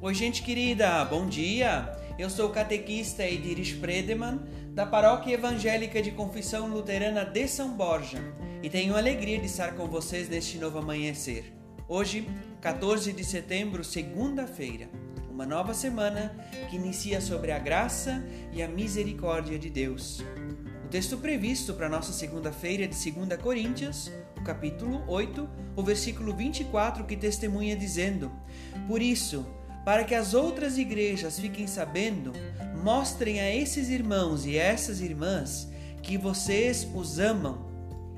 Oi, gente querida, bom dia! Eu sou o catequista Ediris Predeman, da Paróquia Evangélica de Confissão Luterana de São Borja, e tenho a alegria de estar com vocês neste novo amanhecer. Hoje, 14 de setembro, segunda-feira, uma nova semana que inicia sobre a graça e a misericórdia de Deus. O texto previsto para nossa segunda-feira é de 2 Coríntios, o capítulo 8, o versículo 24, que testemunha dizendo: Por isso, para que as outras igrejas fiquem sabendo, mostrem a esses irmãos e essas irmãs que vocês os amam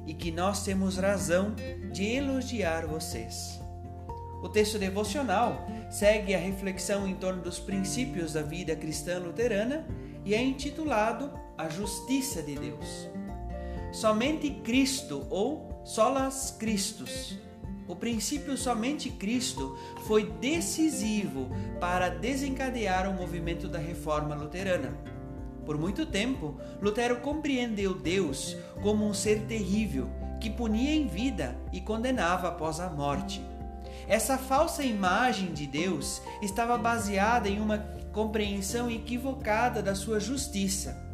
e que nós temos razão de elogiar vocês. O texto devocional segue a reflexão em torno dos princípios da vida cristã luterana e é intitulado A Justiça de Deus. Somente Cristo ou Solas Christus o princípio somente Cristo foi decisivo para desencadear o movimento da reforma luterana. Por muito tempo, Lutero compreendeu Deus como um ser terrível que punia em vida e condenava após a morte. Essa falsa imagem de Deus estava baseada em uma compreensão equivocada da sua justiça.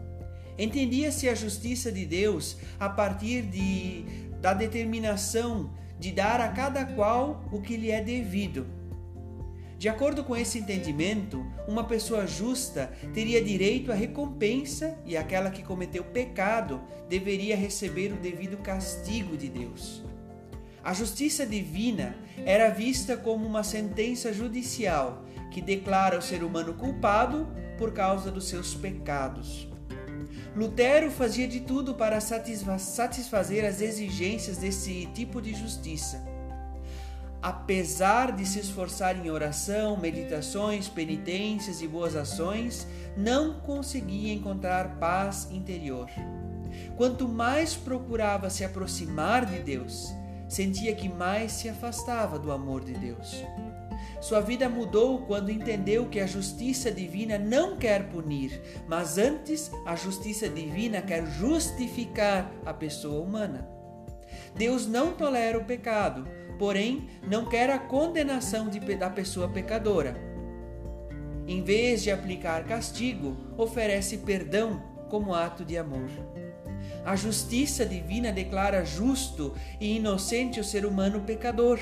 Entendia-se a justiça de Deus a partir de, da determinação de dar a cada qual o que lhe é devido. De acordo com esse entendimento, uma pessoa justa teria direito à recompensa e aquela que cometeu pecado deveria receber o devido castigo de Deus. A justiça divina era vista como uma sentença judicial que declara o ser humano culpado por causa dos seus pecados. Lutero fazia de tudo para satisfazer as exigências desse tipo de justiça. Apesar de se esforçar em oração, meditações, penitências e boas ações, não conseguia encontrar paz interior. Quanto mais procurava se aproximar de Deus, sentia que mais se afastava do amor de Deus. Sua vida mudou quando entendeu que a justiça divina não quer punir, mas antes a justiça divina quer justificar a pessoa humana. Deus não tolera o pecado, porém não quer a condenação de, da pessoa pecadora. Em vez de aplicar castigo, oferece perdão como ato de amor. A justiça divina declara justo e inocente o ser humano pecador.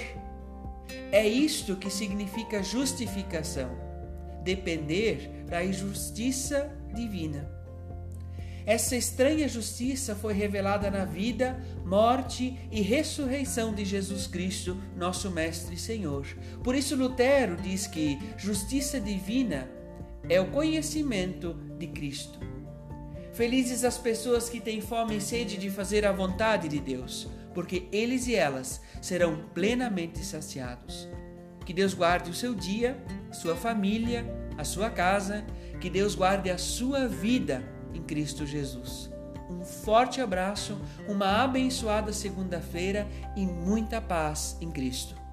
É isto que significa justificação, depender da justiça divina. Essa estranha justiça foi revelada na vida, morte e ressurreição de Jesus Cristo, nosso Mestre e Senhor. Por isso, Lutero diz que justiça divina é o conhecimento de Cristo. Felizes as pessoas que têm fome e sede de fazer a vontade de Deus, porque eles e elas serão plenamente saciados. Que Deus guarde o seu dia, sua família, a sua casa, que Deus guarde a sua vida em Cristo Jesus. Um forte abraço, uma abençoada segunda-feira e muita paz em Cristo.